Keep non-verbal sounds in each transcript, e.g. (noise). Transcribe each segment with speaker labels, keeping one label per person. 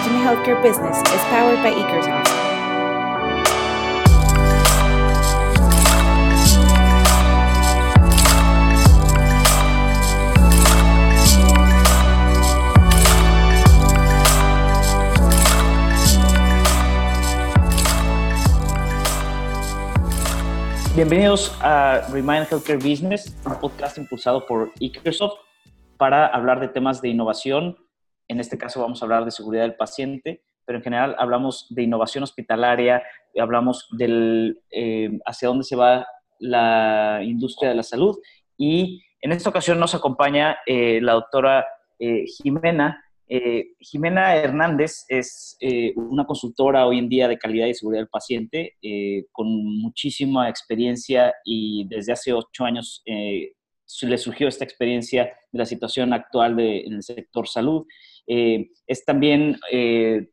Speaker 1: Imagine Healthcare Business is powered by Ekersoft.
Speaker 2: Bienvenidos a Remind Healthcare Business, un podcast impulsado por Ekersoft para hablar de temas de innovación. En este caso vamos a hablar de seguridad del paciente, pero en general hablamos de innovación hospitalaria, hablamos del eh, hacia dónde se va la industria de la salud y en esta ocasión nos acompaña eh, la doctora eh, Jimena. Jimena Hernández es una consultora hoy en día de calidad y seguridad del paciente con muchísima experiencia y desde hace ocho años le surgió esta experiencia de la situación actual de, en el sector salud. Eh, es también eh,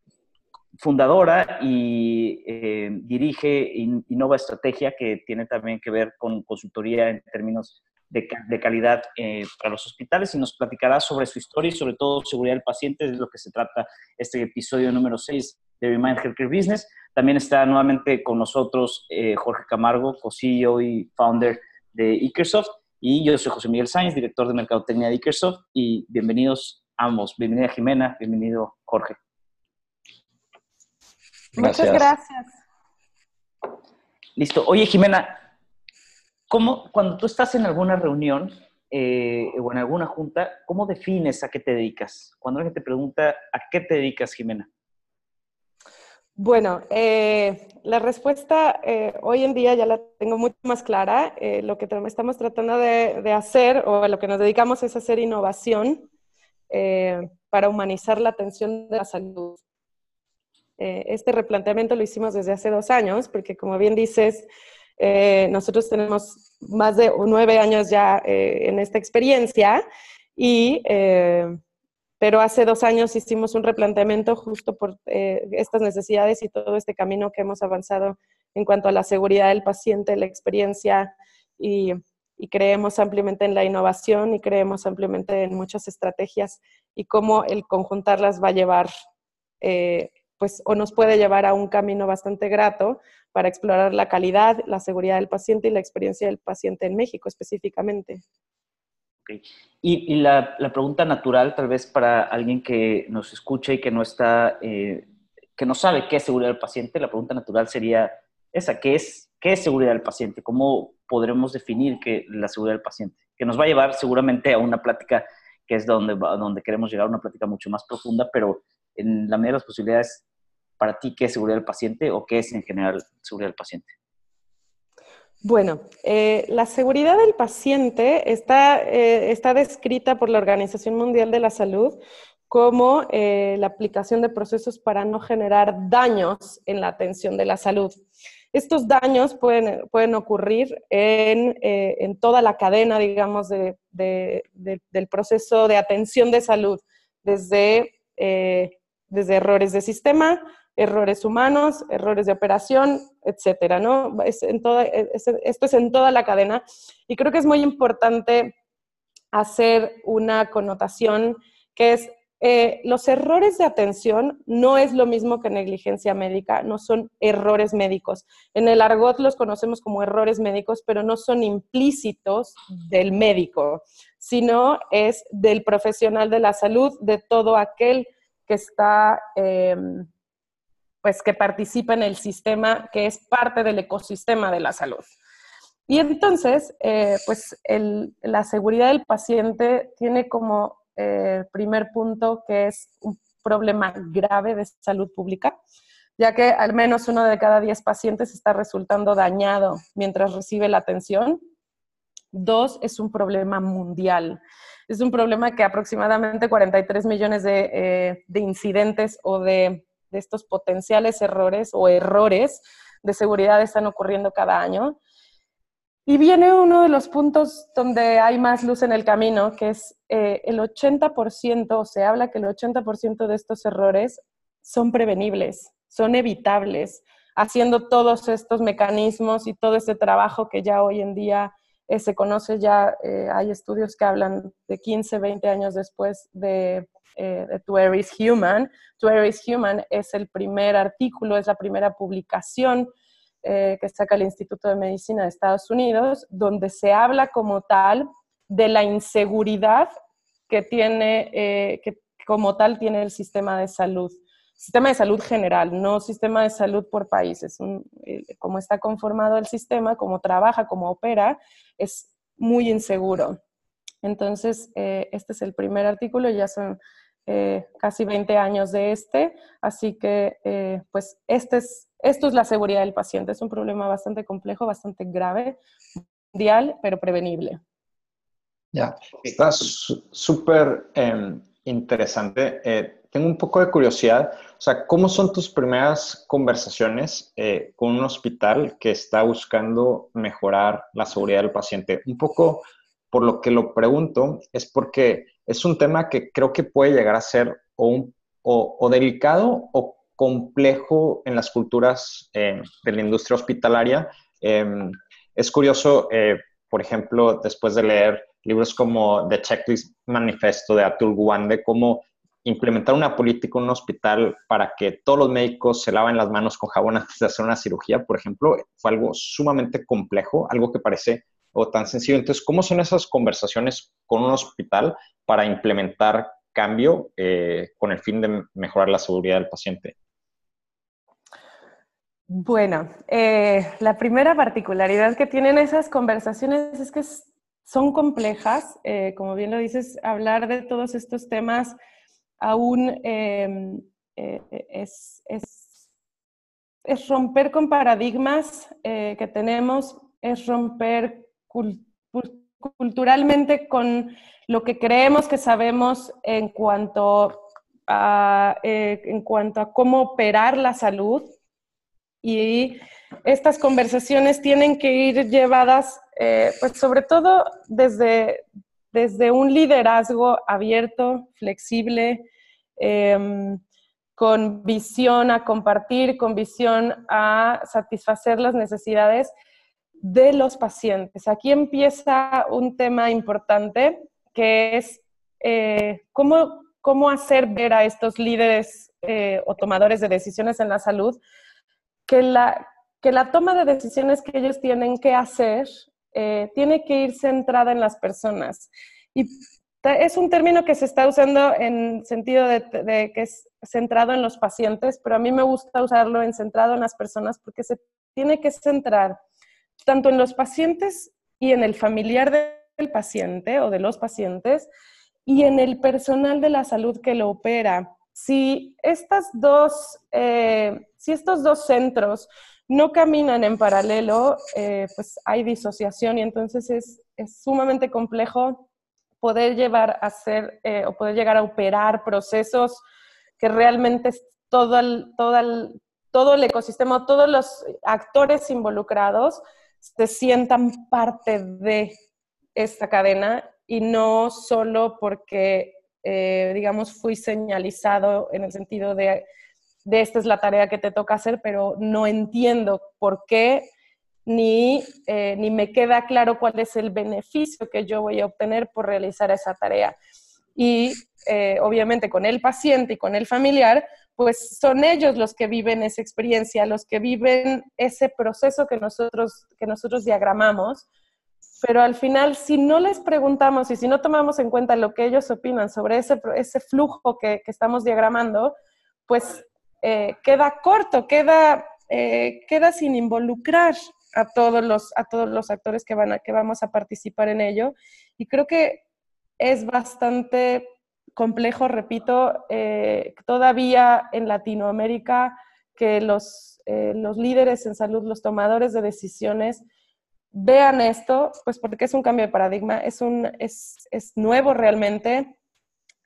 Speaker 2: fundadora y eh, dirige Innova Estrategia, que tiene también que ver con consultoría en términos de, calidad para los hospitales y nos platicará sobre su historia y sobre todo seguridad del paciente, es de lo que se trata este episodio número 6 de Remind Healthcare Business. También está nuevamente con nosotros Jorge Camargo, co-CEO y founder de Ikersoft. Y yo soy José Miguel Sáenz, director de Mercadotecnia de Ikersoft, y bienvenidos ambos. Bienvenida Jimena, bienvenido Jorge.
Speaker 3: Muchas gracias.
Speaker 2: Listo. Oye, Jimena, ¿cómo, cuando tú estás en alguna reunión eh, o en alguna junta, ¿cómo defines a qué te dedicas? Cuando alguien te pregunta, ¿a qué te dedicas, Jimena?
Speaker 3: Bueno, eh, la respuesta eh, hoy en día ya la tengo mucho más clara. Eh, lo que estamos tratando de, hacer o a lo que nos dedicamos es hacer innovación para humanizar la atención de la salud. este replanteamiento lo hicimos desde hace dos años, porque como bien dices, nosotros tenemos más de nueve años ya en esta experiencia y pero hace dos años hicimos un replanteamiento justo por eh, estas necesidades y todo este camino que hemos avanzado en cuanto a la seguridad del paciente, la experiencia y, creemos ampliamente en la innovación y creemos ampliamente en muchas estrategias y cómo el conjuntarlas va a llevar, eh, pues, o nos puede llevar a un camino bastante grato para explorar la calidad, la seguridad del paciente y la experiencia del paciente en México específicamente.
Speaker 2: Y, la, pregunta natural, tal vez para alguien que nos escucha y que no está, eh, que no sabe qué es seguridad del paciente, la pregunta natural sería esa, ¿qué es, qué es seguridad del paciente? ¿Cómo podremos definir que, la seguridad del paciente? Que nos va a llevar seguramente a una plática que es donde, donde queremos llegar, una plática mucho más profunda, pero en la medida de las posibilidades, para ti, ¿qué es seguridad del paciente o qué es en general seguridad del paciente?
Speaker 3: Bueno, eh, la seguridad del paciente está, eh, está, descrita por la Organización Mundial de la Salud como eh, la aplicación de procesos para no generar daños en la atención de la salud. Estos daños pueden, pueden ocurrir en, en, toda la cadena, digamos, de, del proceso de atención de salud, desde, desde errores de sistema errores humanos, errores de operación, etcétera, ¿no? Esto es en toda la cadena y creo que es muy importante hacer una connotación que es eh, los errores de atención no es lo mismo que negligencia médica, no son errores médicos. En el argot los conocemos como errores médicos, pero no son implícitos del médico, sino es del profesional de la salud, de todo aquel que está em, pues que participa en el sistema que es parte del ecosistema de la salud. Y entonces, eh, pues la seguridad del paciente tiene como eh, primer punto que es un problema grave de salud pública, ya que al menos uno de cada diez pacientes está resultando dañado mientras recibe la atención. Dos, es un problema mundial. Es un problema que aproximadamente 43 millones de, eh, de incidentes o de de estos potenciales errores o errores de seguridad están ocurriendo cada año. Y viene uno de los puntos donde hay más luz en el camino, que es eh, el 80%, se habla que el 80% de estos errores son prevenibles, son evitables, haciendo todos estos mecanismos y todo este trabajo que ya hoy en día se conoce ya, hay estudios que hablan de 15, 20 años después de, de is Human. To Air is Human es el primer artículo, es la primera publicación que saca el Instituto de Medicina de Estados Unidos, donde se habla como tal de la inseguridad que tiene, que como tal tiene el sistema de salud sistema de salud general, no sistema de salud por países. Eh, como está conformado el sistema, como trabaja, como opera, es muy inseguro. Entonces, eh, este es el primer artículo, ya son eh, casi 20 años de este, así que pues este es, esto es la seguridad del paciente. Es un problema bastante complejo, bastante grave, mundial, pero prevenible.
Speaker 4: Ya, está súper em, interesante tengo un poco de curiosidad. O sea, ¿cómo son tus primeras conversaciones eh, con un hospital que está buscando mejorar la seguridad del paciente? Un poco por lo que lo pregunto es porque es un tema que creo que puede llegar a ser o, o, delicado o complejo en las culturas eh, de la industria hospitalaria. Em, es curioso, eh, por ejemplo, después de leer libros como The Checklist Manifesto de Atul Gawande, cómo implementar una política en un hospital para que todos los médicos se laven las manos con jabón antes de hacer una cirugía, por ejemplo, fue algo sumamente complejo, algo que parece tan sencillo. Entonces, ¿cómo son esas conversaciones con un hospital para implementar cambio eh, con el fin de mejorar la seguridad del paciente?
Speaker 3: Bueno, eh, la primera particularidad que tienen esas conversaciones es que son complejas. Eh, como bien lo dices, hablar de todos estos temas aún em, eh, es, romper con paradigmas que tenemos, es romper culturalmente con lo que creemos que sabemos en cuanto a, eh, en cuanto a cómo operar la salud. Y estas conversaciones tienen que ir llevadas, pues sobre todo desde, desde un liderazgo abierto, flexible, em, con visión a compartir, con visión a satisfacer las necesidades de los pacientes. Aquí empieza un tema importante que es eh, cómo, cómo, hacer ver a estos líderes eh, o tomadores de decisiones en la salud que la, que la toma de decisiones que ellos tienen que hacer eh, tiene que ir centrada en las personas. Y es un término que se está usando en sentido de, que es centrado en los pacientes, pero a mí me gusta usarlo en centrado en las personas porque se tiene que centrar tanto en los pacientes y en el familiar del paciente o de los pacientes y en el personal de la salud que lo opera. Si, estas dos, eh, si estos dos centros no caminan en paralelo, eh, pues hay disociación y entonces es, sumamente complejo poder llevar a hacer eh, o poder llegar a operar procesos que realmente todo el, todo, el, todo el ecosistema, todos los actores involucrados se sientan parte de esta cadena y no solo porque, eh, digamos, fui señalizado en el sentido de de esta es la tarea que te toca hacer, pero no entiendo por qué ni, eh, ni me queda claro cuál es el beneficio que yo voy a obtener por realizar esa tarea. Y eh, obviamente con el paciente y con el familiar, pues son ellos los que viven esa experiencia, los que viven ese proceso que nosotros, que nosotros diagramamos. Pero al final, si no les preguntamos y si no tomamos en cuenta lo que ellos opinan sobre ese, ese flujo que, que estamos diagramando, pues eh, queda corto, queda, eh, queda sin involucrar a todos, los, a todos los actores que, van a, que vamos a participar en ello. Y creo que es bastante complejo, repito, eh, todavía en Latinoamérica que los, los líderes en salud, los tomadores de decisiones, vean esto, pues porque es un cambio de paradigma, es, un, es, es nuevo realmente,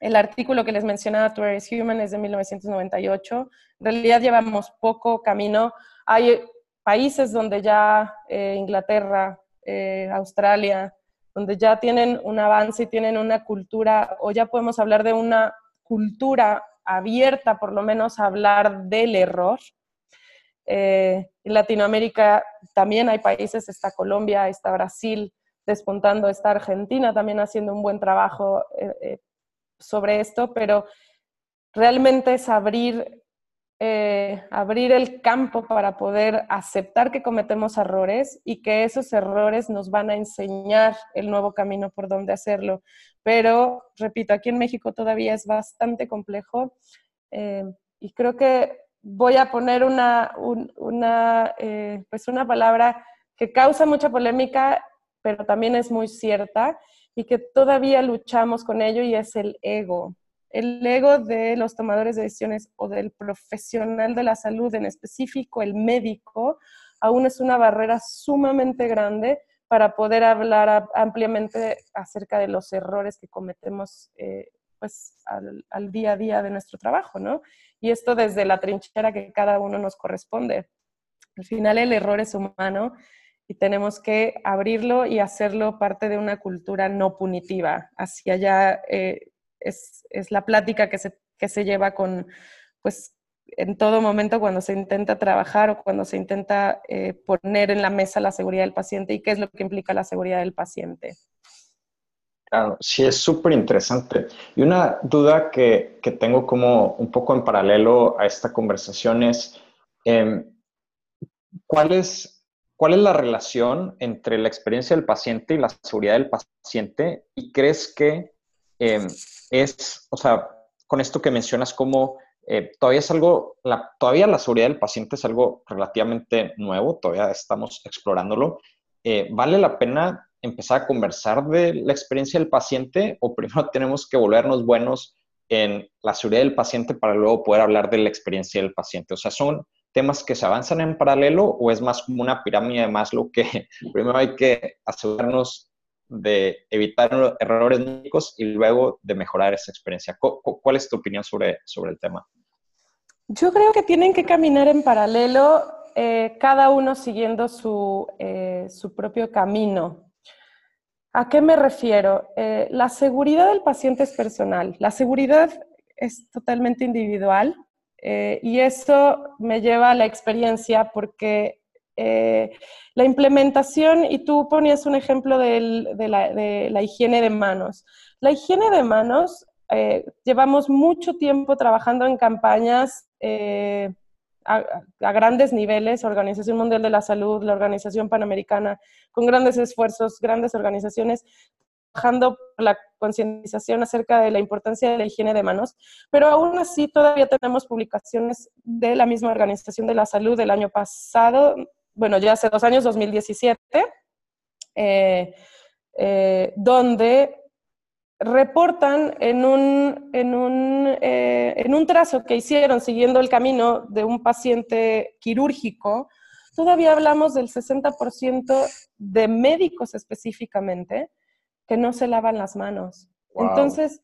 Speaker 3: el artículo que les mencionaba, To is Human, es de 1998. En realidad llevamos poco camino. Hay países donde ya, eh, Inglaterra, eh, Australia, donde ya tienen un avance y tienen una cultura, o ya podemos hablar de una cultura abierta, por lo menos hablar del error. Eh, en Latinoamérica también hay países, está Colombia, está Brasil, despuntando, está Argentina también haciendo un buen trabajo eh, eh, sobre esto, pero realmente es abrir, eh, abrir el campo para poder aceptar que cometemos errores y que esos errores nos van a enseñar el nuevo camino por donde hacerlo. Pero, repito, aquí en México todavía es bastante complejo y creo que voy a poner una, una, pues una palabra que causa mucha polémica pero también es muy cierta y que todavía luchamos con ello y es el ego. El ego de los tomadores de decisiones o del profesional de la salud, en específico el médico, aún es una barrera sumamente grande para poder hablar ampliamente acerca de los errores que cometemos eh, pues, al, día a día de nuestro trabajo, ¿no? Y esto desde la trinchera que cada uno nos corresponde. Al final el error es humano y tenemos que abrirlo y hacerlo parte de una cultura no punitiva. Hacia allá eh, es, es, la plática que se, que se lleva con, pues, en todo momento cuando se intenta trabajar o cuando se intenta eh, poner en la mesa la seguridad del paciente y qué es lo que implica la seguridad del paciente.
Speaker 4: Claro, sí, es súper interesante. Y una duda que, que, tengo como un poco en paralelo a esta conversación es, eh, ¿cuál es ¿Cuál es la relación entre la experiencia del paciente y la seguridad del paciente? ¿Y crees que em, es, o sea, con esto que mencionas, como eh, todavía es algo, la, todavía la seguridad del paciente es algo relativamente nuevo, todavía estamos explorándolo. Eh, ¿Vale la pena empezar a conversar de la experiencia del paciente o primero (laughs) tenemos que volvernos buenos en la seguridad del paciente para luego poder hablar de la experiencia del paciente? O sea, son temas que se avanzan en paralelo o es más como una pirámide de Maslow que (laughs) primero hay que asegurarnos de evitar errores médicos y luego de mejorar esa experiencia? ¿Cuál es tu opinión sobre, sobre el tema?
Speaker 3: Yo creo que tienen que caminar en paralelo, eh, cada uno siguiendo su, eh, su, propio camino. ¿A qué me refiero? Eh, la seguridad del paciente es personal, la seguridad es totalmente individual y eso me lleva a la experiencia porque eh, la implementación, y tú ponías un ejemplo de, la, higiene de manos. La higiene de manos, eh, llevamos mucho tiempo trabajando en campañas a, a, grandes niveles, Organización Mundial de la Salud, la Organización Panamericana, con grandes esfuerzos, grandes organizaciones, trabajando por la concientización acerca de la importancia de la higiene de manos, pero aún así todavía tenemos publicaciones de la misma Organización de la Salud del año pasado, bueno, ya hace dos años, 2017, eh, eh, donde reportan en un, en, un, eh, en un trazo que hicieron siguiendo el camino de un paciente quirúrgico, todavía hablamos del 60% de médicos específicamente que no se lavan las manos. Entonces,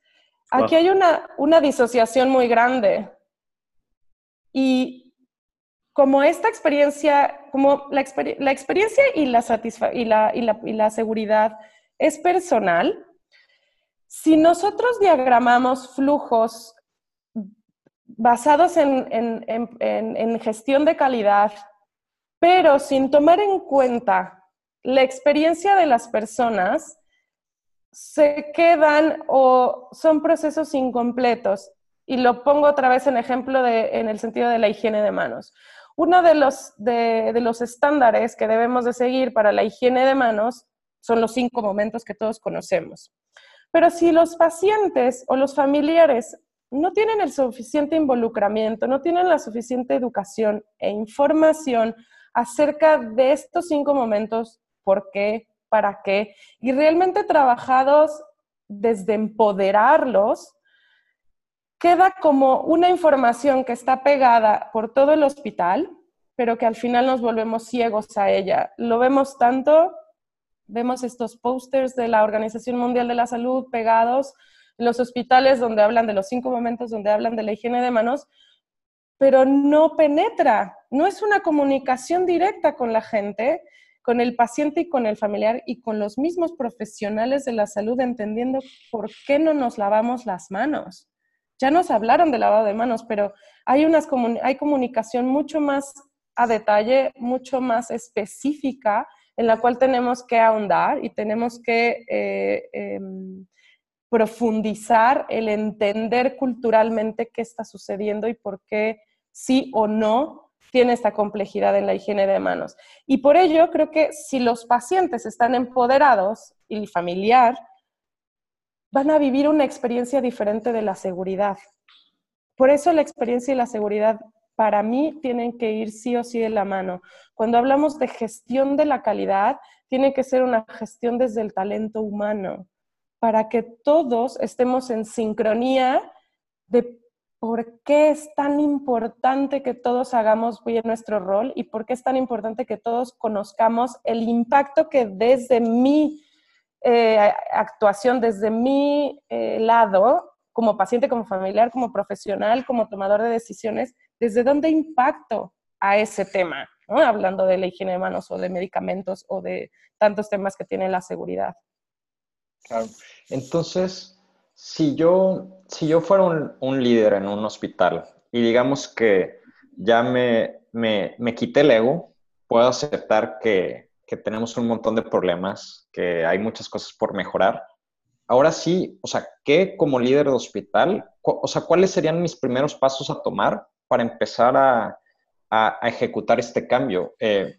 Speaker 3: aquí hay una, una disociación muy grande. Y como esta experiencia, como la, experiencia y la, seguridad es personal, si nosotros diagramamos flujos basados en, gestión de calidad, pero sin tomar en cuenta la experiencia de las personas, se quedan o son procesos incompletos. Y lo pongo otra vez en ejemplo en el sentido de la higiene de manos. Uno de los, de, los estándares que debemos de seguir para la higiene de manos son los cinco momentos que todos conocemos. Pero si los pacientes o los familiares no tienen el suficiente involucramiento, no tienen la suficiente educación e información acerca de estos cinco momentos, ¿por qué? para qué, y realmente trabajados desde empoderarlos, queda como una información que está pegada por todo el hospital, pero que al final nos volvemos ciegos a ella. Lo vemos tanto, vemos estos pósters de la Organización Mundial de la Salud pegados en los hospitales donde hablan de los cinco momentos, donde hablan de la higiene de manos, pero no penetra, no es una comunicación directa con la gente con el paciente y con el familiar y con los mismos profesionales de la salud, entendiendo por qué no nos lavamos las manos. Ya nos hablaron de lavado de manos, pero hay, unas hay comunicación mucho más a detalle, mucho más específica en la cual tenemos que ahondar y tenemos que eh, em, profundizar el entender culturalmente qué está sucediendo y por qué sí o no tiene esta complejidad en la higiene de manos. Y por ello creo que si los pacientes están empoderados y el familiar, van a vivir una experiencia diferente de la seguridad. Por eso la experiencia y la seguridad para mí tienen que ir sí o sí de la mano. Cuando hablamos de gestión de la calidad, tiene que ser una gestión desde el talento humano, para que todos estemos en sincronía de por qué es tan importante que todos hagamos bien nuestro rol y por qué es tan importante que todos conozcamos el impacto que desde mi eh, actuación, desde mi eh, lado, como paciente, como familiar, como profesional, como tomador de decisiones, desde dónde impacto a ese tema, hablando de la higiene de manos o de medicamentos o de tantos temas que tiene la seguridad.
Speaker 4: Claro. Entonces, si yo, si yo fuera un, líder en un hospital y digamos que ya me, me, me quité el ego, puedo aceptar que, que tenemos un montón de problemas, que hay muchas cosas por mejorar. Ahora sí, o sea, ¿qué como líder de hospital, o sea, cuáles serían mis primeros pasos a tomar para empezar a, a, ejecutar este cambio? Eh,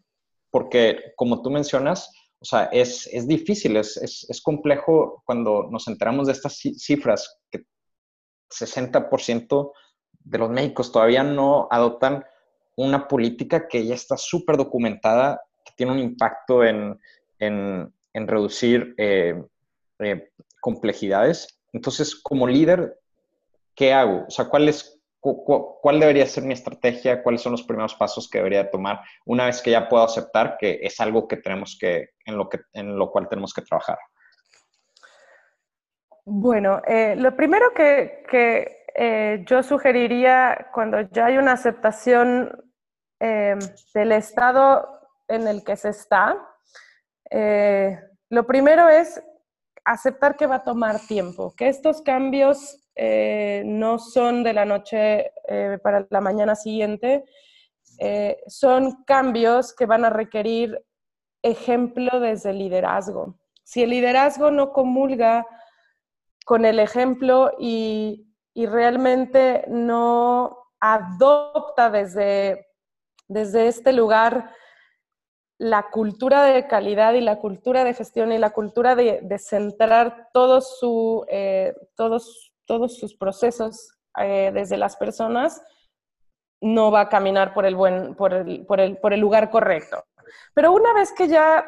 Speaker 4: porque, como tú mencionas, o sea, es, es difícil, es, es, es, complejo cuando nos enteramos de estas cifras, que 60% de los médicos todavía no adoptan una política que ya está súper documentada, que tiene un impacto en, en, en reducir eh, eh, complejidades. Entonces, como líder, ¿qué hago? O sea, ¿cuál es ¿Cuál debería ser mi estrategia? ¿Cuáles son los primeros pasos que debería tomar una vez que ya puedo aceptar que es algo que tenemos que, en lo, que, en lo cual tenemos que trabajar?
Speaker 3: Bueno, eh, lo primero que, que yo sugeriría cuando ya hay una aceptación del estado en el que se está, lo primero es aceptar que va a tomar tiempo, que estos cambios eh, no son de la noche eh, para la mañana siguiente, eh, son cambios que van a requerir ejemplo desde el liderazgo. Si el liderazgo no comulga con el ejemplo y, y realmente no adopta desde, desde este lugar la cultura de calidad y la cultura de gestión y la cultura de, centrar todo su, todos todos sus procesos eh, desde las personas, no va a caminar por el, buen, por el, por, el, por el lugar correcto. Pero una vez que ya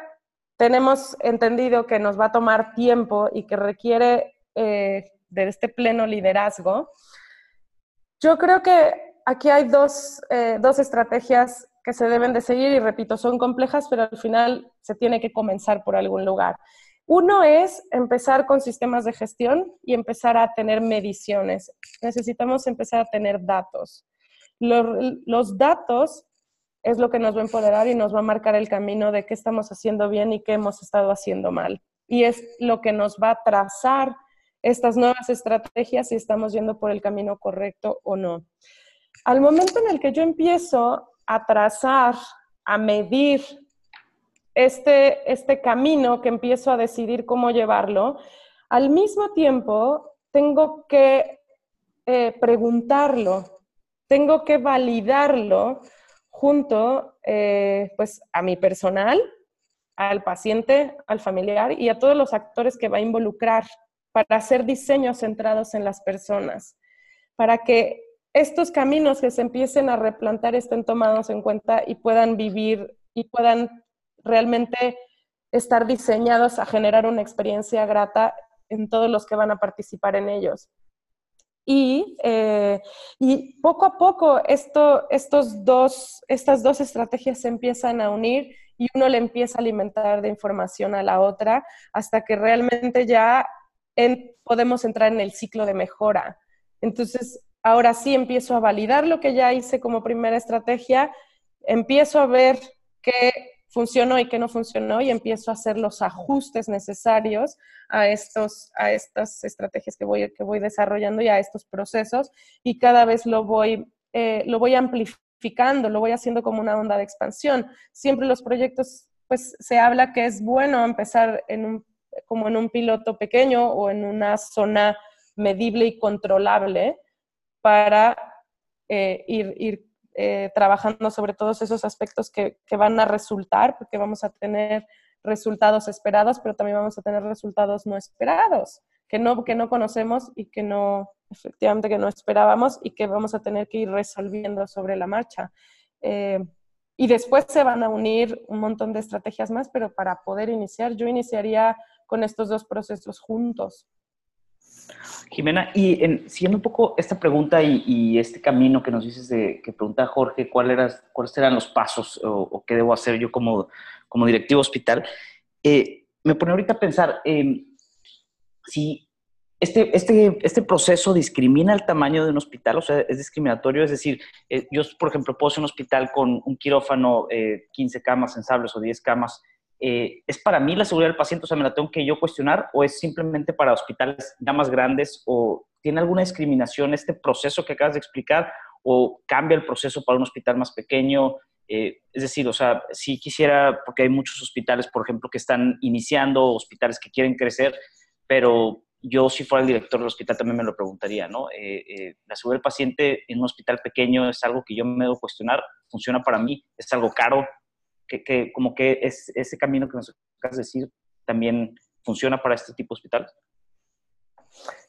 Speaker 3: tenemos entendido que nos va a tomar tiempo y que requiere eh, de este pleno liderazgo, yo creo que aquí hay dos, eh, dos estrategias que se deben de seguir y repito, son complejas, pero al final se tiene que comenzar por algún lugar. Uno es empezar con sistemas de gestión y empezar a tener mediciones. Necesitamos empezar a tener datos. Los, datos es lo que nos va a empoderar y nos va a marcar el camino de qué estamos haciendo bien y qué hemos estado haciendo mal. Y es lo que nos va a trazar estas nuevas estrategias si estamos yendo por el camino correcto o no. Al momento en el que yo empiezo a trazar, a medir este, este camino que empiezo a decidir cómo llevarlo, al mismo tiempo tengo que eh, preguntarlo, tengo que validarlo junto eh, pues, a mi personal, al paciente, al familiar y a todos los actores que va a involucrar para hacer diseños centrados en las personas, para que estos caminos que se empiecen a replantar estén tomados en cuenta y puedan vivir y puedan realmente estar diseñados a generar una experiencia grata en todos los que van a participar en ellos. Y, eh, y poco a poco esto, estos dos, estas dos estrategias se empiezan a unir y uno le empieza a alimentar de información a la otra hasta que realmente ya podemos entrar en el ciclo de mejora. Entonces, ahora sí empiezo a validar lo que ya hice como primera estrategia, empiezo a ver qué funcionó y qué no funcionó y empiezo a hacer los ajustes necesarios a, estos, a estas estrategias que voy, que voy desarrollando y a estos procesos y cada vez lo voy, eh, lo voy amplificando, lo voy haciendo como una onda de expansión. Siempre los proyectos pues se habla que es bueno empezar en un, como en un piloto pequeño o en una zona medible y controlable para eh, ir, eh, trabajando sobre todos esos aspectos que, que, van a resultar, porque vamos a tener resultados esperados, pero también vamos a tener resultados no esperados, que no, que no conocemos y que no, efectivamente, que no esperábamos y que vamos a tener que ir resolviendo sobre la marcha. Eh, y después se van a unir un montón de estrategias más, pero para poder iniciar, yo iniciaría con estos dos procesos juntos.
Speaker 2: Jimena, y en, siguiendo un poco esta pregunta y, este camino que nos dices de que pregunta Jorge, ¿cuál era, ¿cuáles eran los pasos o, qué debo hacer yo como, como directivo hospital? Eh, me pone ahorita a pensar, eh, si este, este, este proceso discrimina el tamaño de un hospital, o sea, es discriminatorio, es decir, eh, yo, por ejemplo, puedo ser un hospital con un quirófano, 15 camas sensables o 10 camas, eh, ¿es para mí la seguridad del paciente? O sea, ¿me la tengo que yo cuestionar o es simplemente para hospitales ya más grandes o tiene alguna discriminación este proceso que acabas de explicar o cambia el proceso para un hospital más pequeño? Eh, es decir, o sea, si quisiera, porque hay muchos hospitales, por ejemplo, que están iniciando, hospitales que quieren crecer, pero yo si fuera el director del hospital también me lo preguntaría, ¿no? Eh, la seguridad del paciente en un hospital pequeño es algo que yo me debo cuestionar, funciona para mí, es algo caro, que, como que es, ese camino que nos acabas de decir también funciona para este tipo de hospitales?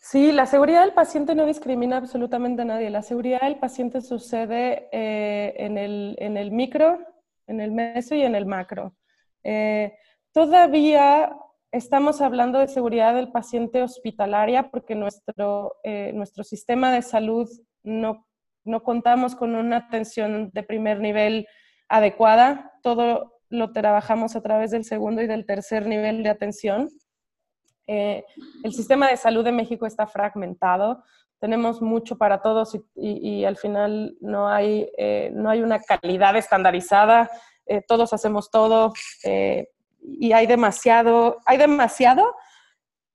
Speaker 3: Sí, la seguridad del paciente no discrimina absolutamente a nadie. La seguridad del paciente sucede eh, en, el, en, el, micro, en el meso y en el macro. Eh, todavía estamos hablando de seguridad del paciente hospitalaria porque nuestro, eh, nuestro sistema de salud no, no contamos con una atención de primer nivel adecuada. Todo lo trabajamos a través del segundo y del tercer nivel de atención. Eh, el sistema de salud de México está fragmentado. Tenemos mucho para todos y, al final no hay, eh, no hay una calidad estandarizada. Eh, todos hacemos todo y hay demasiado, hay demasiado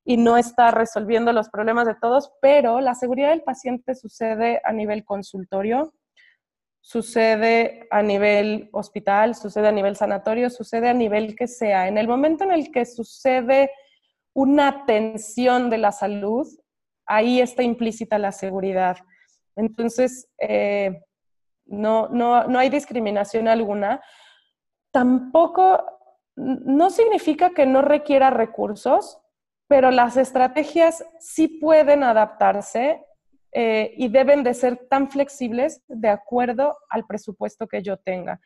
Speaker 3: y no está resolviendo los problemas de todos, pero la seguridad del paciente sucede a nivel consultorio, sucede a nivel hospital, sucede a nivel sanatorio, sucede a nivel que sea. En el momento en el que sucede una atención de la salud, ahí está implícita la seguridad. Entonces, eh, no, no, no hay discriminación alguna. Tampoco, no significa que no requiera recursos, pero las estrategias sí pueden adaptarse eh, y deben de ser tan flexibles de acuerdo al presupuesto que yo tenga.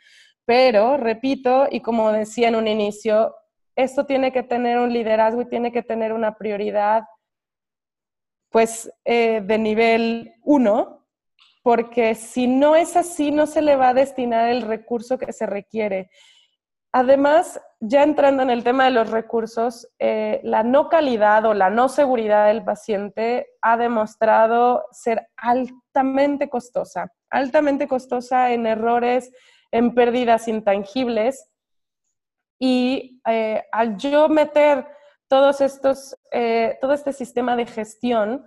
Speaker 3: Pero, repito, y como decía en un inicio, esto tiene que tener un liderazgo y tiene que tener una prioridad, pues, eh, de nivel uno, porque si no es así, no se le va a destinar el recurso que se requiere. Además, ya entrando en el tema de los recursos, eh, la no calidad o la no seguridad del paciente ha demostrado ser altamente costosa, altamente costosa en errores, en pérdidas intangibles. Y eh, al yo meter todos estos, eh, todo este sistema de gestión,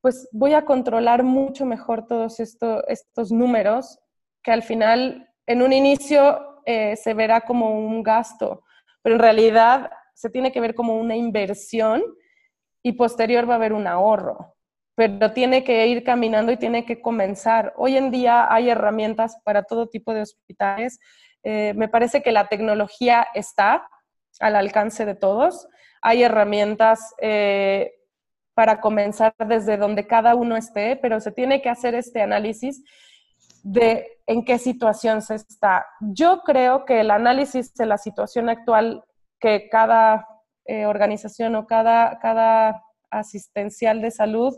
Speaker 3: pues voy a controlar mucho mejor todos estos números que al final, en un inicio, se verá como un gasto, pero en realidad se tiene que ver como una inversión y posterior va a haber un ahorro, pero tiene que ir caminando y tiene que comenzar. Hoy en día hay herramientas para todo tipo de hospitales. Eh, me parece que la tecnología está al alcance de todos. Hay herramientas eh, para comenzar desde donde cada uno esté, pero se tiene que hacer este análisis de en qué situación se está. Yo creo que el análisis de la situación actual que cada eh, organización o cada, cada asistencial de salud,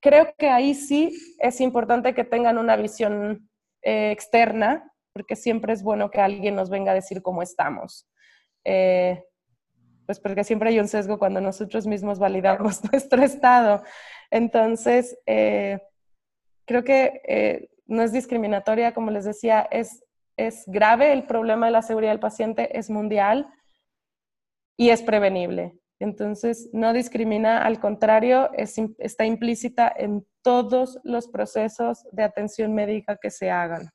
Speaker 3: creo que ahí sí es importante que tengan una visión eh, externa, porque siempre es bueno que alguien nos venga a decir cómo estamos. Eh, pues porque siempre hay un sesgo cuando nosotros mismos validamos (laughs) nuestro estado. Entonces, creo que no es discriminatoria, como les decía, es, es grave el problema de la seguridad del paciente, es mundial y es prevenible. Entonces, no discrimina, al contrario, está implícita en todos los procesos de atención médica que se hagan.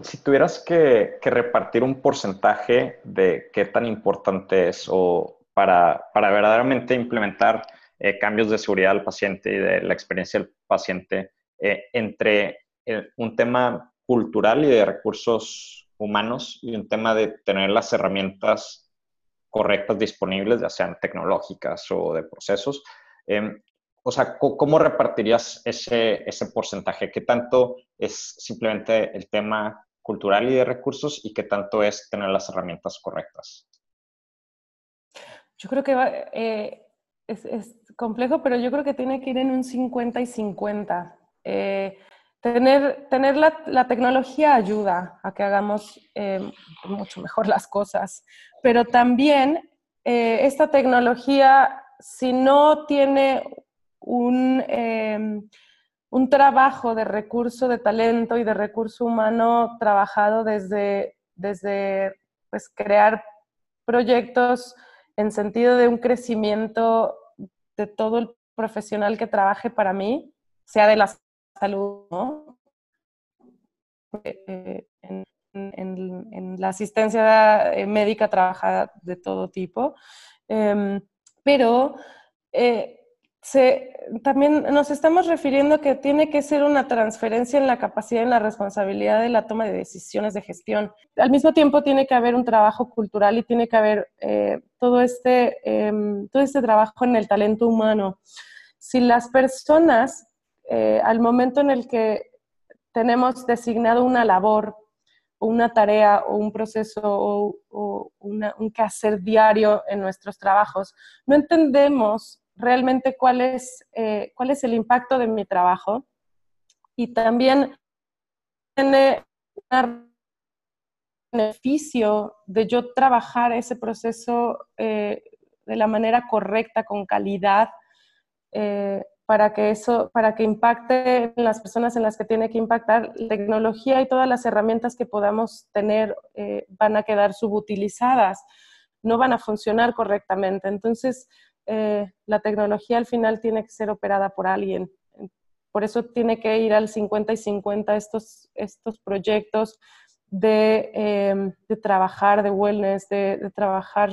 Speaker 4: Si tuvieras que, repartir un porcentaje de qué tan importante es o para, para verdaderamente implementar eh, cambios de seguridad al paciente y de la experiencia del paciente eh, entre eh, un tema cultural y de recursos humanos y un tema de tener las herramientas correctas disponibles, ya sean tecnológicas o de procesos. Em, o sea, ¿cómo repartirías ese, ese porcentaje? ¿Qué tanto es simplemente el tema cultural y de recursos y qué tanto es tener las herramientas correctas?
Speaker 3: Yo creo que eh, es, es, complejo, pero yo creo que tiene que ir en un 50 y 50. Eh, tener tener la, la, tecnología ayuda a que hagamos eh, mucho mejor las cosas, pero también esta tecnología, si no tiene un, un trabajo de recurso de talento y de recurso humano trabajado desde, desde pues, crear proyectos en sentido de un crecimiento de todo el profesional que trabaje para mí, sea de la salud, ¿no? Eh, en, la asistencia eh, médica trabaja de todo tipo, em, pero eh, también nos estamos refiriendo que tiene que ser una transferencia en la capacidad y en la responsabilidad de la toma de decisiones de gestión. Al mismo tiempo tiene que haber un trabajo cultural y tiene que haber eh, todo, este, em, todo este trabajo en el talento humano. Si las personas, eh, al momento en el que tenemos designado una labor, una tarea o un proceso o, o un quehacer diario en nuestros trabajos, no entendemos realmente cuál es, eh, cuál es el impacto de mi trabajo. Y también tiene un beneficio de yo trabajar ese proceso eh, de la manera correcta, con calidad, eh, para que eso, para que impacte en las personas en las que tiene que impactar. La tecnología y todas las herramientas que podamos tener van a quedar subutilizadas, no van a funcionar correctamente. Entonces, eh, la tecnología al final tiene que ser operada por alguien. Por eso tiene que ir al 50 y 50 estos, estos proyectos de, em, de trabajar de wellness, de, trabajar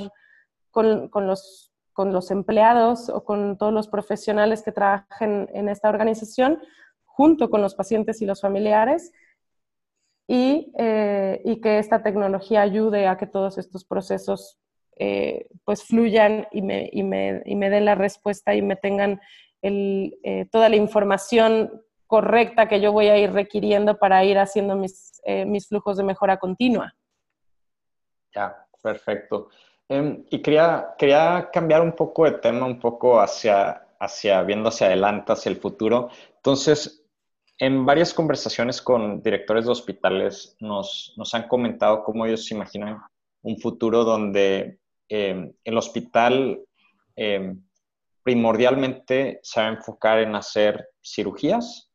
Speaker 3: con, con, los, con los empleados o con todos los profesionales que trabajen en esta organización, junto con los pacientes y los familiares, y, eh, y que esta tecnología ayude a que todos estos procesos eh, pues fluyan y me, y, me, y me, den la respuesta y me tengan eh, toda la información correcta que yo voy a ir requiriendo para ir haciendo mis, eh, mis flujos de mejora continua.
Speaker 4: Ya, perfecto. Em, y quería, quería cambiar un poco de tema, un poco hacia, hacia, viendo hacia adelante, hacia el futuro. Entonces, en varias conversaciones con directores de hospitales nos, nos han comentado cómo ellos se imaginan un futuro donde eh, el hospital eh, primordialmente se va a enfocar en hacer cirugías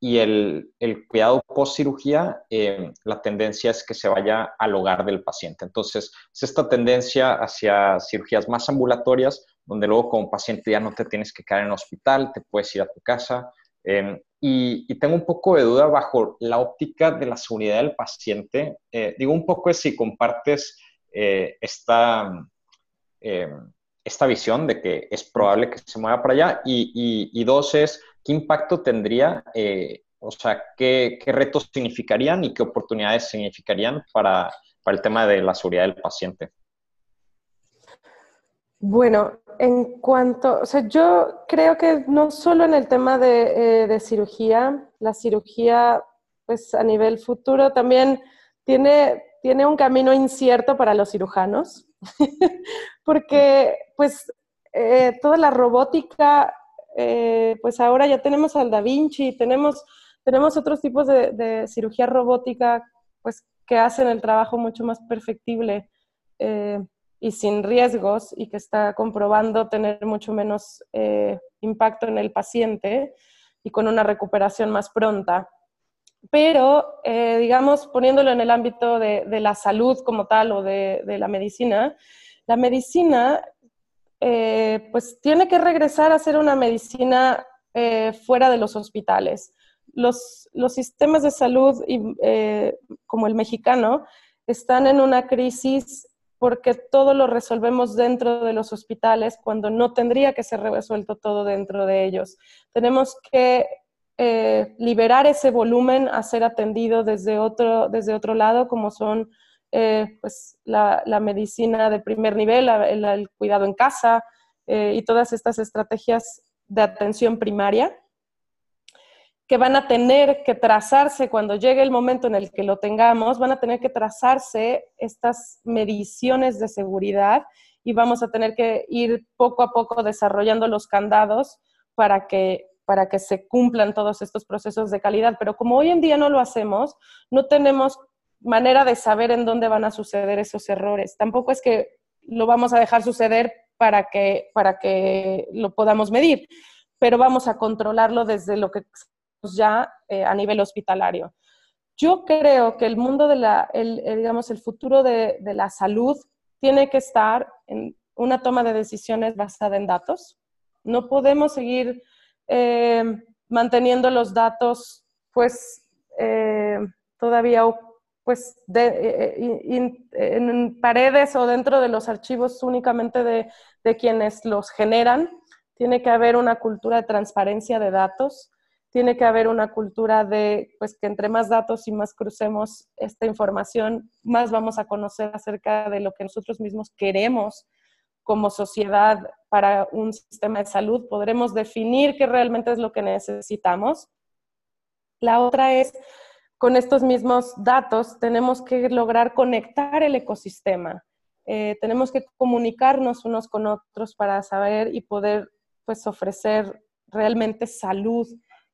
Speaker 4: y el, cuidado post cirugía, eh, la tendencia es que se vaya al hogar del paciente. Entonces, es esta tendencia hacia cirugías más ambulatorias, donde luego como paciente ya no te tienes que quedar en el hospital, te puedes ir a tu casa. y, y, tengo un poco de duda bajo la óptica de la seguridad del paciente. digo un poco es si compartes eh, esta, eh, esta visión de que es probable que se mueva para allá y, dos es qué impacto tendría, eh, o sea, qué, retos significarían y qué oportunidades significarían para, el tema de la seguridad del paciente.
Speaker 3: Bueno, en cuanto, o sea, yo creo que no solo en el tema de, de cirugía, la cirugía, pues a nivel futuro también tiene tiene un camino incierto para los cirujanos, (laughs) porque pues eh, toda la robótica, eh, pues ahora ya tenemos al Da Vinci, tenemos, tenemos otros tipos de, cirugía robótica, pues que hacen el trabajo mucho más perfectible eh, y sin riesgos y que está comprobando tener mucho menos impacto en el paciente y con una recuperación más pronta. Pero eh, digamos, poniéndolo en el ámbito de, la salud como tal o de, la medicina, la medicina eh, pues tiene que regresar a ser una medicina eh, fuera de los hospitales. los, los sistemas de salud, eh, como el mexicano, están en una crisis porque todo lo resolvemos dentro de los hospitales cuando no tendría que ser resuelto todo dentro de ellos. Tenemos que liberar ese volumen a ser atendido desde otro, desde otro lado, como son eh, pues, la, medicina de primer nivel, el, cuidado en casa eh, y todas estas estrategias de atención primaria que van a tener que trazarse cuando llegue el momento en el que lo tengamos, van a tener que trazarse estas mediciones de seguridad y vamos a tener que ir poco a poco desarrollando los candados para que, para que se cumplan todos estos procesos de calidad. Pero como hoy en día no lo hacemos, no tenemos manera de saber en dónde van a suceder esos errores. Tampoco es que lo vamos a dejar suceder para que, para que lo podamos medir, pero vamos a controlarlo desde lo que ya eh, a nivel hospitalario. Yo creo que el mundo de la, el, digamos, el futuro de, la salud tiene que estar en una toma de decisiones basada en datos. No podemos seguir eh, manteniendo los datos, pues, eh, todavía pues en paredes o dentro de los archivos únicamente de, de, quienes los generan. Tiene que haber una cultura de transparencia de datos tiene que haber una cultura de, pues que entre más datos y más crucemos esta información, más vamos a conocer acerca de lo que nosotros mismos queremos como sociedad para un sistema de salud. Podremos definir qué realmente es lo que necesitamos. La otra es, con estos mismos datos, tenemos que lograr conectar el ecosistema. Eh, tenemos que comunicarnos unos con otros para saber y poder pues, ofrecer realmente salud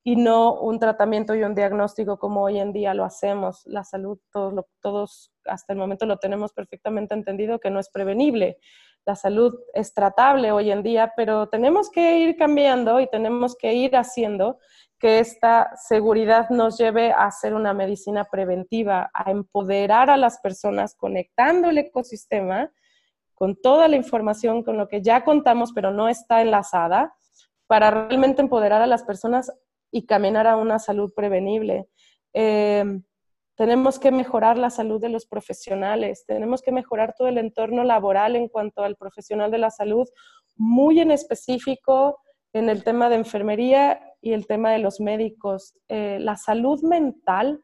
Speaker 3: y no un tratamiento y un diagnóstico como hoy en día lo hacemos. La salud, todos, todos hasta el momento lo tenemos perfectamente entendido que no es prevenible. La salud es tratable hoy en día, pero tenemos que ir cambiando y tenemos que ir haciendo que esta seguridad nos lleve a hacer una medicina preventiva, a empoderar a las personas conectando el ecosistema con toda la información con lo que ya contamos, pero no está enlazada, para realmente empoderar a las personas y caminar a una salud prevenible. Em, tenemos que mejorar la salud de los profesionales, tenemos que mejorar todo el entorno laboral en cuanto al profesional de la salud, muy en específico en el tema de enfermería y el tema de los médicos. Eh, la salud mental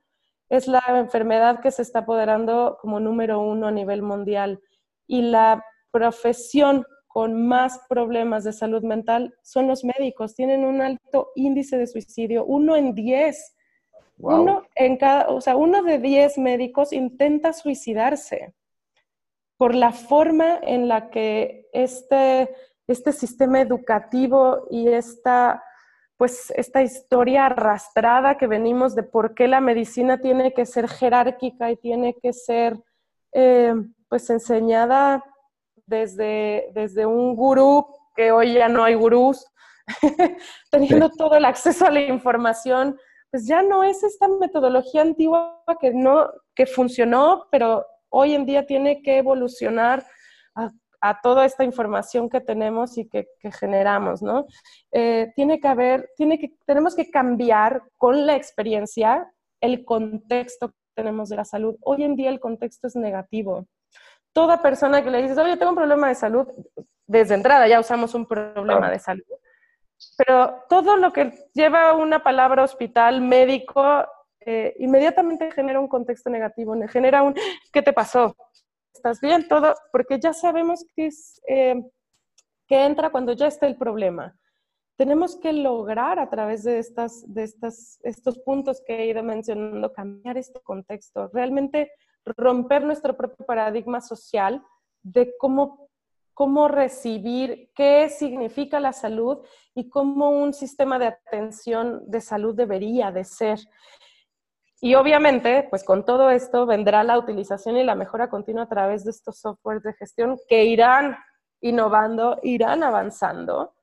Speaker 3: es la enfermedad que se está apoderando como número uno a nivel mundial y la profesión con más problemas de salud mental son los médicos. Tienen un alto índice de suicidio, uno en diez. Uno, en cada, o sea, uno de diez médicos intenta suicidarse por la forma en la que este, este sistema educativo y esta, pues, esta historia arrastrada que venimos de por qué la medicina tiene que ser jerárquica y tiene que ser eh, pues enseñada desde, desde un gurú, que hoy ya no hay gurús, (laughs) teniendo todo el acceso a la información, pues ya no es esta metodología antigua que, no, que funcionó, pero hoy en día tiene que evolucionar a, toda esta información que tenemos y que, generamos, ¿no? Eh, tiene que haber, tiene que, tenemos que cambiar con la experiencia el contexto que tenemos de la salud. Hoy en día el contexto es negativo toda persona que le dices, oye, tengo un problema de salud, desde entrada ya usamos un problema de salud. Pero todo lo que lleva una palabra hospital, médico, eh, inmediatamente genera un contexto negativo, genera un, ¿qué te pasó? ¿Estás bien? Todo, porque ya sabemos que, es, eh, que entra cuando ya está el problema. Tenemos que lograr a través de, estas, de estas, estos puntos que he ido mencionando cambiar este contexto. Realmente romper nuestro propio paradigma social de cómo, cómo recibir, qué significa la salud y cómo un sistema de atención de salud debería de ser. Y obviamente, pues con todo esto vendrá la utilización y la mejora continua a través de estos softwares de gestión que irán innovando, irán avanzando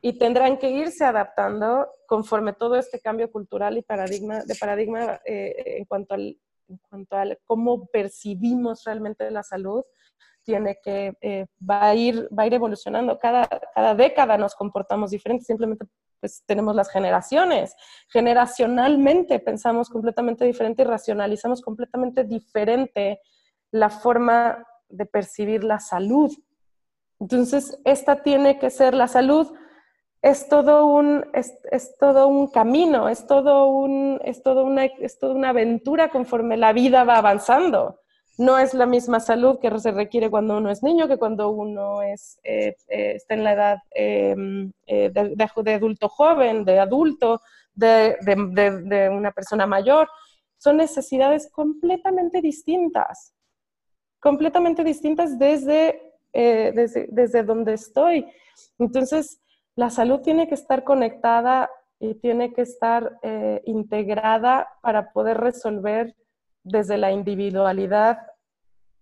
Speaker 3: y tendrán que irse adaptando conforme todo este cambio cultural y paradigma, de paradigma eh, en cuanto al en cuanto a cómo percibimos realmente la salud, tiene que, eh, va, a ir, va a ir evolucionando. Cada, cada década nos comportamos diferentes, simplemente pues tenemos las generaciones. Generacionalmente pensamos completamente diferente y racionalizamos completamente diferente la forma de percibir la salud. Entonces, esta tiene que ser la salud. Es todo un, es, todo un camino, es, todo un, es, todo una, es toda una aventura conforme la vida va avanzando no es la misma salud que se requiere cuando uno es niño que cuando uno es, eh, eh, está en la edad em, eh, de, adulto joven, de adulto, de, de, una persona mayor. Son necesidades completamente distintas, completamente distintas desde, desde, desde donde estoy. Entonces, la salud tiene que estar conectada y tiene que estar integrada para poder resolver desde la individualidad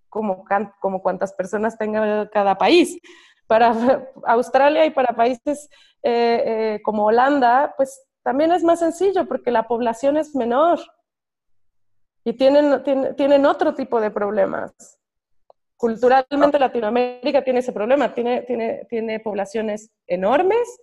Speaker 3: como, como cuantas personas tenga cada país. Para (laughs) Australia y para países eh, eh, como Holanda, pues también es más sencillo porque la población es menor y tienen, tienen, otro tipo de problemas. Culturalmente Latinoamérica tiene ese problema, tiene, tiene, tiene poblaciones enormes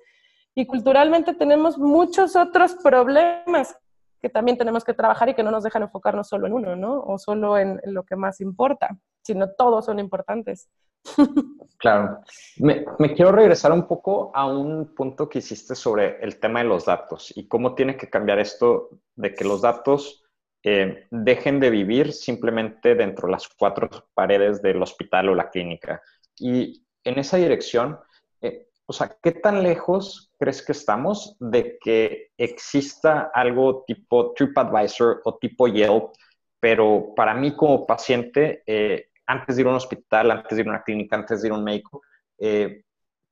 Speaker 3: y culturalmente tenemos muchos otros problemas que también tenemos que trabajar y que no nos dejan enfocarnos solo en uno, ¿no? O solo en, lo que más importa, sino todos son importantes. (laughs)
Speaker 4: Claro. Me, quiero regresar un poco a un punto que hiciste sobre el tema de los datos y cómo tiene que cambiar esto de que los datos eh, dejen de vivir simplemente dentro de las cuatro paredes del hospital o la clínica. Y en esa dirección, eh, o sea, ¿qué tan lejos crees que estamos de que exista algo tipo TripAdvisor o tipo Yelp, pero para mí como paciente, eh, antes de ir a un hospital, antes de ir a una clínica, antes de ir a un médico, eh,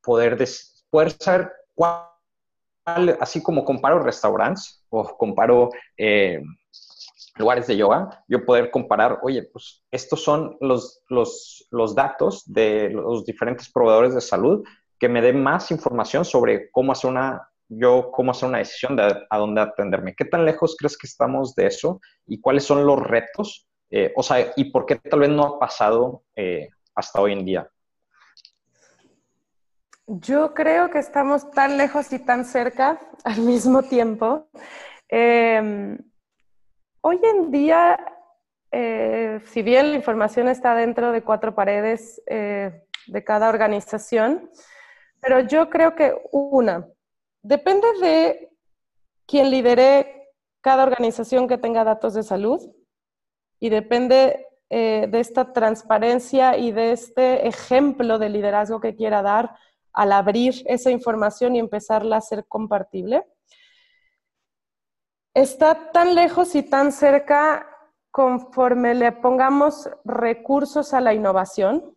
Speaker 4: poder, poder saber cuál, así como comparo restaurantes o comparo eh, lugares de yoga, yo poder comparar, oye, pues estos son los, los, los datos de los diferentes proveedores de salud que me dé más información sobre cómo hacer una, yo, cómo hacer una decisión de a dónde atenderme. ¿Qué tan lejos crees que estamos de eso? ¿Y cuáles son los retos? Eh, o sea, ¿y por qué tal vez no ha pasado eh, hasta hoy en día?
Speaker 3: Yo creo que estamos tan lejos y tan cerca (laughs) al mismo tiempo. Em, hoy en día, eh, si bien la información está dentro de cuatro paredes de cada organización, pero yo creo que una, depende de quien lidere cada organización que tenga datos de salud y depende eh, de esta transparencia y de este ejemplo de liderazgo que quiera dar al abrir esa información y empezarla a ser compartible. Está tan lejos y tan cerca conforme le pongamos recursos a la innovación.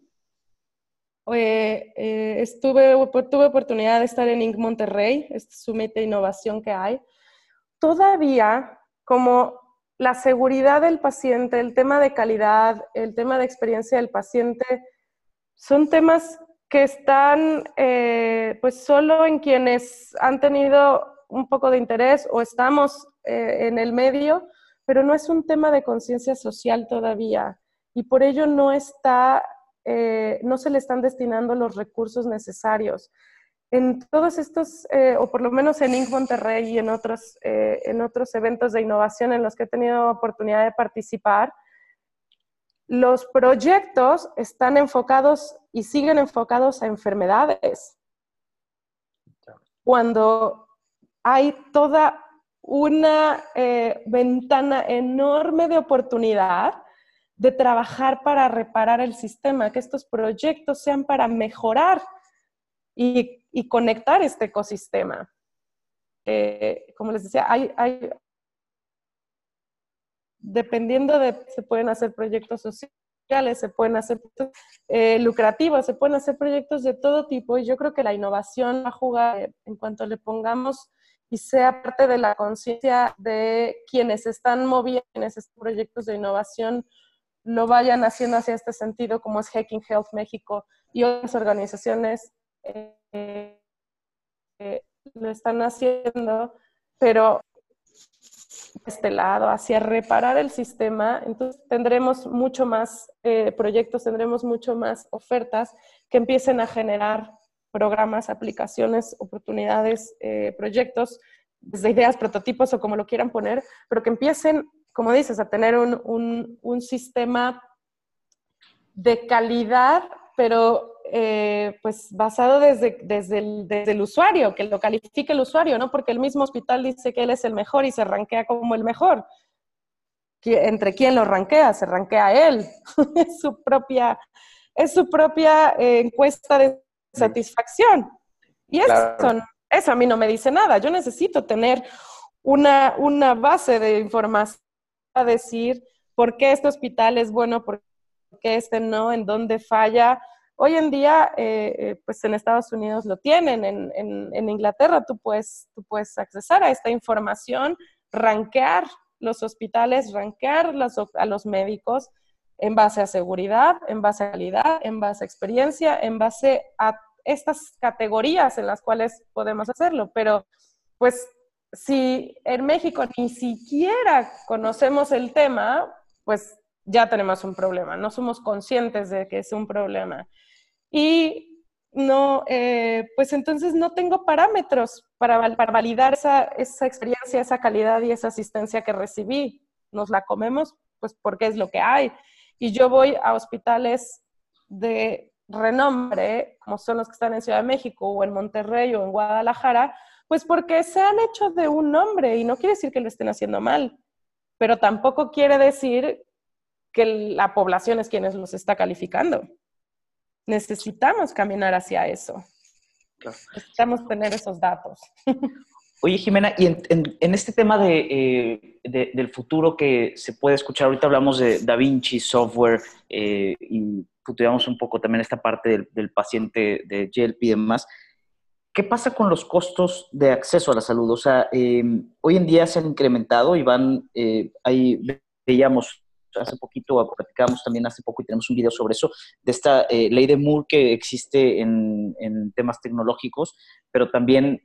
Speaker 3: Eh, estuve, tuve oportunidad de estar en Inc. Monterrey, este summit de innovación que hay. Todavía, como la seguridad del paciente, el tema de calidad, el tema de experiencia del paciente, son temas que están eh, pues solo en quienes han tenido un poco de interés o estamos eh, en el medio, pero no es un tema de conciencia social todavía y por ello no está eh, no se le están destinando los recursos necesarios. En todos estos, eh, o por lo menos en Inc. Monterrey y en otros, eh, en otros eventos de innovación en los que he tenido oportunidad de participar, los proyectos están enfocados y siguen enfocados a enfermedades. Cuando hay toda una ventana enorme de oportunidad de trabajar para reparar el sistema, que estos proyectos sean para mejorar y, conectar este ecosistema. Eh, como les decía, hay, hay, dependiendo de, se pueden hacer proyectos sociales, se pueden hacer eh, lucrativos, se pueden hacer proyectos de todo tipo y yo creo que la innovación va a jugar en cuanto le pongamos y sea parte de la conciencia de quienes están moviendo en estos proyectos de innovación lo vayan haciendo hacia este sentido, como es Hacking Health México y otras organizaciones eh, lo están haciendo, pero este lado, hacia reparar el sistema, entonces tendremos mucho más eh, proyectos, tendremos mucho más ofertas que empiecen a generar programas, aplicaciones, oportunidades, eh, proyectos, desde ideas, prototipos o como lo quieran poner, pero que empiecen, como dices, a tener un, un, sistema de calidad, pero eh, pues basado desde, desde, el, desde, el, usuario, que lo califique el usuario, ¿no? Porque el mismo hospital dice que él es el mejor y se rankea como el mejor. ¿Entre quién lo rankea? Se rankea él. (laughs) es su propia, es su propia eh, encuesta de satisfacción. Y eso, eso a mí no me dice nada. Yo necesito tener una, una base de información para decir por qué este hospital es bueno, por qué este no, en dónde falla. Hoy en día, eh, eh, pues en Estados Unidos lo tienen, en, en, Inglaterra tú puedes, tú puedes accesar a esta información, rankear los hospitales, rankear a los médicos en base a seguridad, en base a calidad, en base a experiencia, en base a estas categorías en las cuales podemos hacerlo. Pero, pues, si en México ni siquiera conocemos el tema, pues ya tenemos un problema, no somos conscientes de que es un problema. Y no, eh, pues entonces no tengo parámetros para, para validar esa, esa experiencia, esa calidad y esa asistencia que recibí. Nos la comemos, pues porque es lo que hay y yo voy a hospitales de renombre, como son los que están en Ciudad de México o en Monterrey o en Guadalajara, pues porque se han hecho de un nombre y no quiere decir que lo estén haciendo mal, pero tampoco quiere decir que la población es quienes los está calificando. Necesitamos caminar hacia eso. Necesitamos tener esos datos.
Speaker 2: Oye, Jimena, y en, este tema eh, de, del futuro que se puede escuchar, ahorita hablamos de Da Vinci, software, eh, y futuramos un poco también esta parte del, paciente de GLP y demás. ¿Qué pasa con los costos de acceso a la salud? O sea, em, hoy en día se han incrementado y van, eh, ahí veíamos hace poquito, platicábamos también hace poco y tenemos un video sobre eso, de esta ley de Moore que existe en, temas tecnológicos, pero también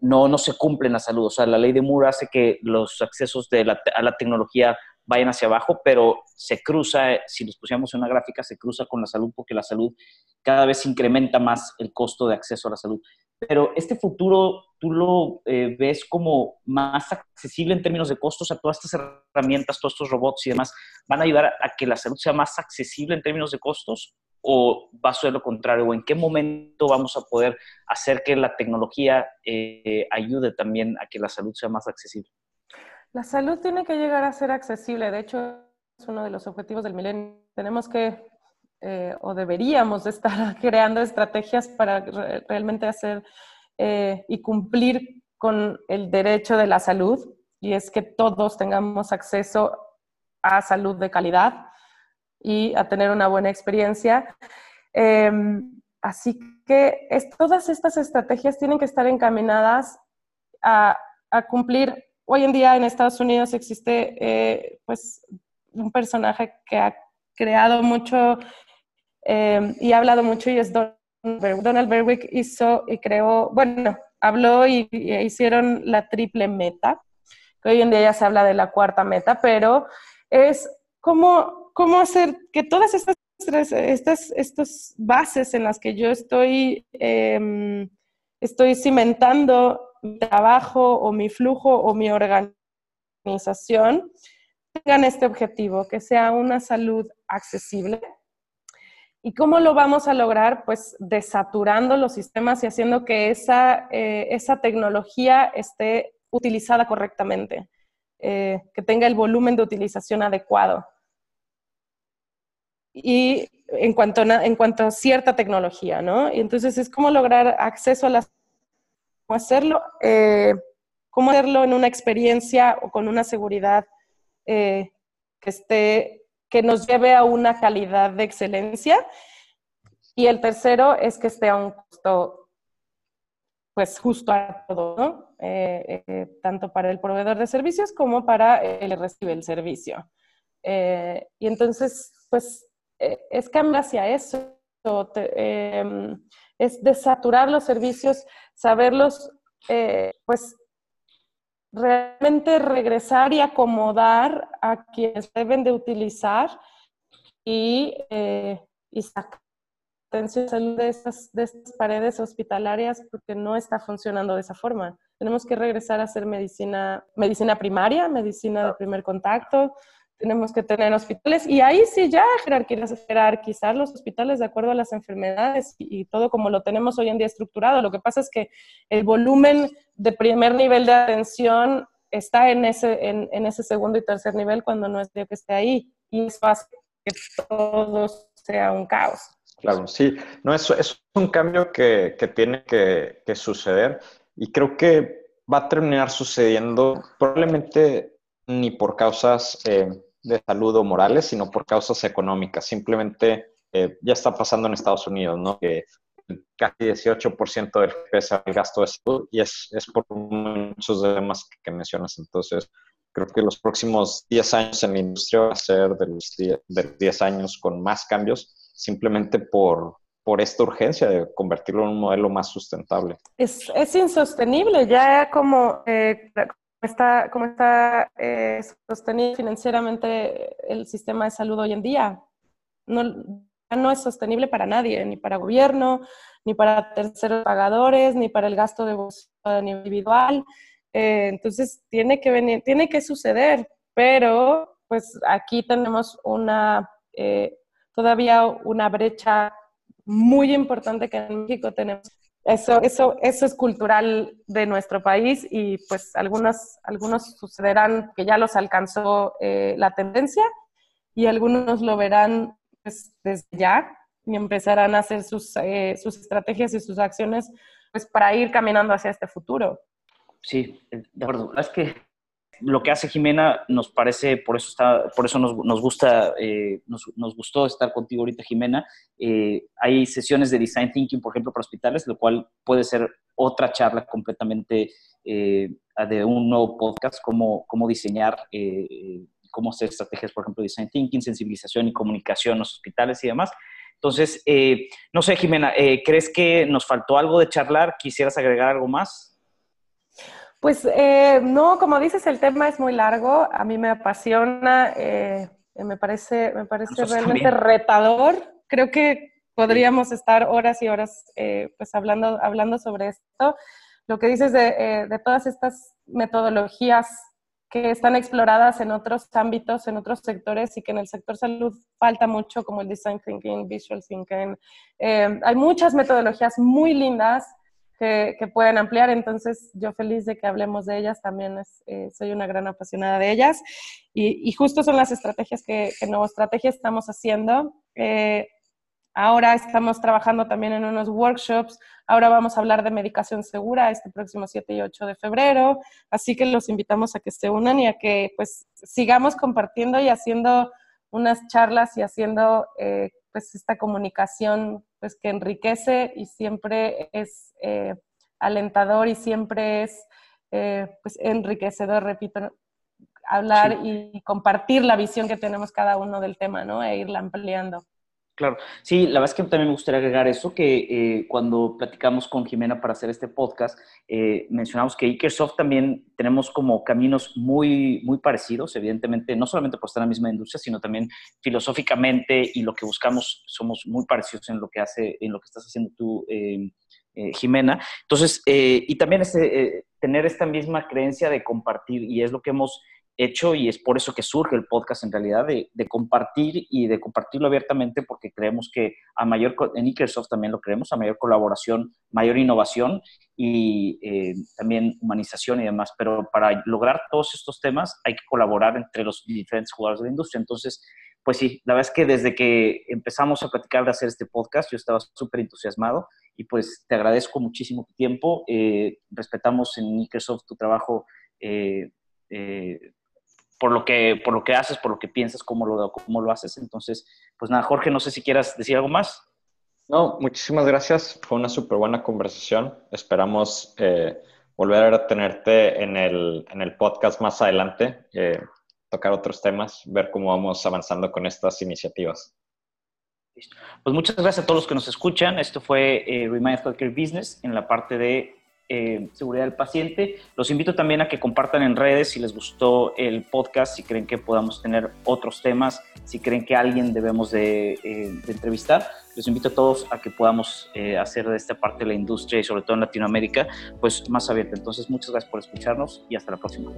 Speaker 2: no, no se cumple en la salud. O sea, la ley de Moore hace que los accesos a la tecnología vayan hacia abajo, pero se cruza, si los pusiéramos en una gráfica, se cruza con la salud porque la salud cada vez incrementa más el costo de acceso a la salud. Pero este futuro, ¿tú lo eh, ves como más accesible en términos de costos? a todas estas herramientas, todos estos robots y demás, ¿van a ayudar a que la salud sea más accesible en términos de costos? o va a ser lo contrario? ¿O en qué momento vamos a poder hacer que la tecnología eh, ayude también a que la salud sea más accesible?
Speaker 3: La salud tiene que llegar a ser accesible. De hecho, es uno de los objetivos del milenio. Tenemos que, eh, o deberíamos estar (laughs) creando estrategias para realmente hacer eh, y cumplir con el derecho de la salud. Y es que todos tengamos acceso a salud de calidad y a tener una buena experiencia. Em, así que todas estas estrategias tienen que estar encaminadas a, cumplir. Hoy en día en Estados Unidos existe eh, pues un personaje que ha creado mucho em, y ha hablado mucho y es Donald Berwick hizo y creó, bueno, habló y, hicieron la triple meta, que hoy en día ya se habla de la cuarta meta, pero es como cómo hacer que todas estas, estas, estas bases en las que yo estoy, em, estoy cimentando mi trabajo o mi flujo o mi organización tengan este objetivo, que sea una salud accesible. ¿Y cómo lo vamos a lograr? Pues desaturando los sistemas y haciendo que esa, eh, esa tecnología esté utilizada correctamente, eh, que tenga el volumen de utilización adecuado y en cuanto, en cuanto a cierta tecnología, ¿no? Y entonces es cómo lograr acceso a las... cómo hacerlo, eh, cómo hacerlo en una experiencia o con una seguridad eh, que esté, que nos lleve a una calidad de excelencia. Y el tercero es que esté a un pues justo a todo, ¿no? Eh, tanto para el proveedor de servicios como para el que recibe el servicio. y entonces, pues es cambiar hacia eso, em, es desaturar los servicios, saberlos, eh, pues realmente regresar y acomodar a quienes deben de utilizar y, eh, sacar atención de estas, de estas paredes hospitalarias porque no está funcionando de esa forma. Tenemos que regresar a hacer medicina, medicina primaria, medicina de primer contacto, tenemos que tener hospitales y ahí sí ya jerarquizar los hospitales de acuerdo a las enfermedades y, todo como lo tenemos hoy en día estructurado. Lo que pasa es que el volumen de primer nivel de atención está en ese, en, ese segundo y tercer nivel cuando no es de que esté ahí y eso hace que todo sea un caos.
Speaker 4: Claro, sí, no, eso es un cambio que, que tiene que, que suceder y creo que va a terminar sucediendo probablemente ni por causas eh, de salud o morales, sino por causas económicas. Simplemente eh, ya está pasando en Estados Unidos, ¿no? Que casi 18% del pesa el gasto de salud y es, es por muchos temas que, mencionas. Entonces, creo que los próximos 10 años en la industria va a ser de los 10, años con más cambios, simplemente por, por esta urgencia de convertirlo en un modelo más sustentable.
Speaker 3: Es, es insostenible, ya como, eh, está, cómo está eh, sostenido financieramente el sistema de salud hoy en día. No, no es sostenible para nadie, ni para gobierno, ni para terceros pagadores, ni para el gasto de bolsillo individual. Eh, entonces, tiene que venir, tiene que suceder, pero pues aquí tenemos una, eh, todavía una brecha muy importante que en México tenemos eso, eso, eso es cultural de nuestro país y pues algunos, algunos sucederán que ya los alcanzó eh, la tendencia y algunos lo verán pues, desde ya y empezarán a hacer sus, eh, sus estrategias y sus acciones pues para ir caminando hacia este futuro.
Speaker 2: Sí, de acuerdo. Es que lo que hace Jimena nos parece, por eso, está, por eso nos, nos gusta, eh, nos, nos, gustó estar contigo ahorita, Jimena. Eh, hay sesiones de Design Thinking, por ejemplo, para hospitales, lo cual puede ser otra charla completamente eh, de un nuevo podcast, cómo, cómo diseñar, cómo hacer estrategias, por ejemplo, Design Thinking, sensibilización y comunicación en los hospitales y demás. Entonces, no sé, Jimena, ¿crees que nos faltó algo de charlar? ¿Quisieras agregar algo más?
Speaker 3: Pues eh, no, como dices, el tema es muy largo. A mí me apasiona, eh, me parece, me parece realmente retador. Creo que podríamos estar horas y horas eh, pues hablando, hablando sobre esto. Lo que dices de, de, todas estas metodologías que están exploradas en otros ámbitos, en otros sectores y que en el sector salud falta mucho, como el design thinking, visual thinking. hay muchas metodologías muy lindas que, pueden ampliar. Entonces, yo feliz de que hablemos de ellas, también eh, soy una gran apasionada de ellas. Y, justo son las estrategias que, que Nuevo Estrategia estamos haciendo. Eh, ahora estamos trabajando también en unos workshops. Ahora vamos a hablar de medicación segura este próximo 7 y 8 de febrero. Así que los invitamos a que se unan y a que pues sigamos compartiendo y haciendo unas charlas y haciendo eh, pues esta comunicación pues que enriquece y siempre es eh, alentador y siempre es eh, pues enriquecedor, repito, hablar y compartir la visión que tenemos cada uno del tema, ¿no? E irla ampliando.
Speaker 2: Claro, sí, la verdad es que también me gustaría agregar eso, que eh, cuando platicamos con Jimena para hacer este podcast, eh, mencionamos que Ikersoft también tenemos como caminos muy, muy parecidos, evidentemente, no solamente por estar en la misma industria, sino también filosóficamente y lo que buscamos, somos muy parecidos en lo que, hace, en lo que estás haciendo tú, eh, Jimena. Entonces, y también este, tener esta misma creencia de compartir, y es lo que hemos hecho y es por eso que surge el podcast en realidad, de, compartir y de compartirlo abiertamente porque creemos que a mayor, en Ikersoft también lo creemos, a mayor colaboración, mayor innovación y eh, también humanización y demás, pero para lograr todos estos temas hay que colaborar entre los diferentes jugadores de la industria. Entonces, pues sí, la verdad es que desde que empezamos a platicar de hacer este podcast, yo estaba súper entusiasmado y pues te agradezco muchísimo tu tiempo. Eh, respetamos en Microsoft tu trabajo eh, por lo que, por lo que haces, por lo que piensas, cómo lo, cómo lo haces. Entonces, pues nada, Jorge, no sé si quieras decir algo más.
Speaker 4: No, muchísimas gracias. Fue una súper buena conversación. Esperamos eh, volver a tenerte en el, en el podcast más adelante, eh, tocar otros temas, ver cómo vamos avanzando con estas iniciativas.
Speaker 2: Pues muchas gracias a todos los que nos escuchan. Esto fue eh, Remind Healthcare Business en la parte de eh, seguridad del paciente. Los invito también a que compartan en redes si les gustó el podcast, si creen que podamos tener otros temas, si creen que alguien debemos de, eh, entrevistar. los invito a todos a que podamos eh, hacer de esta parte de la industria y sobre todo en Latinoamérica, pues más abierta. Entonces, muchas gracias por escucharnos y hasta la próxima.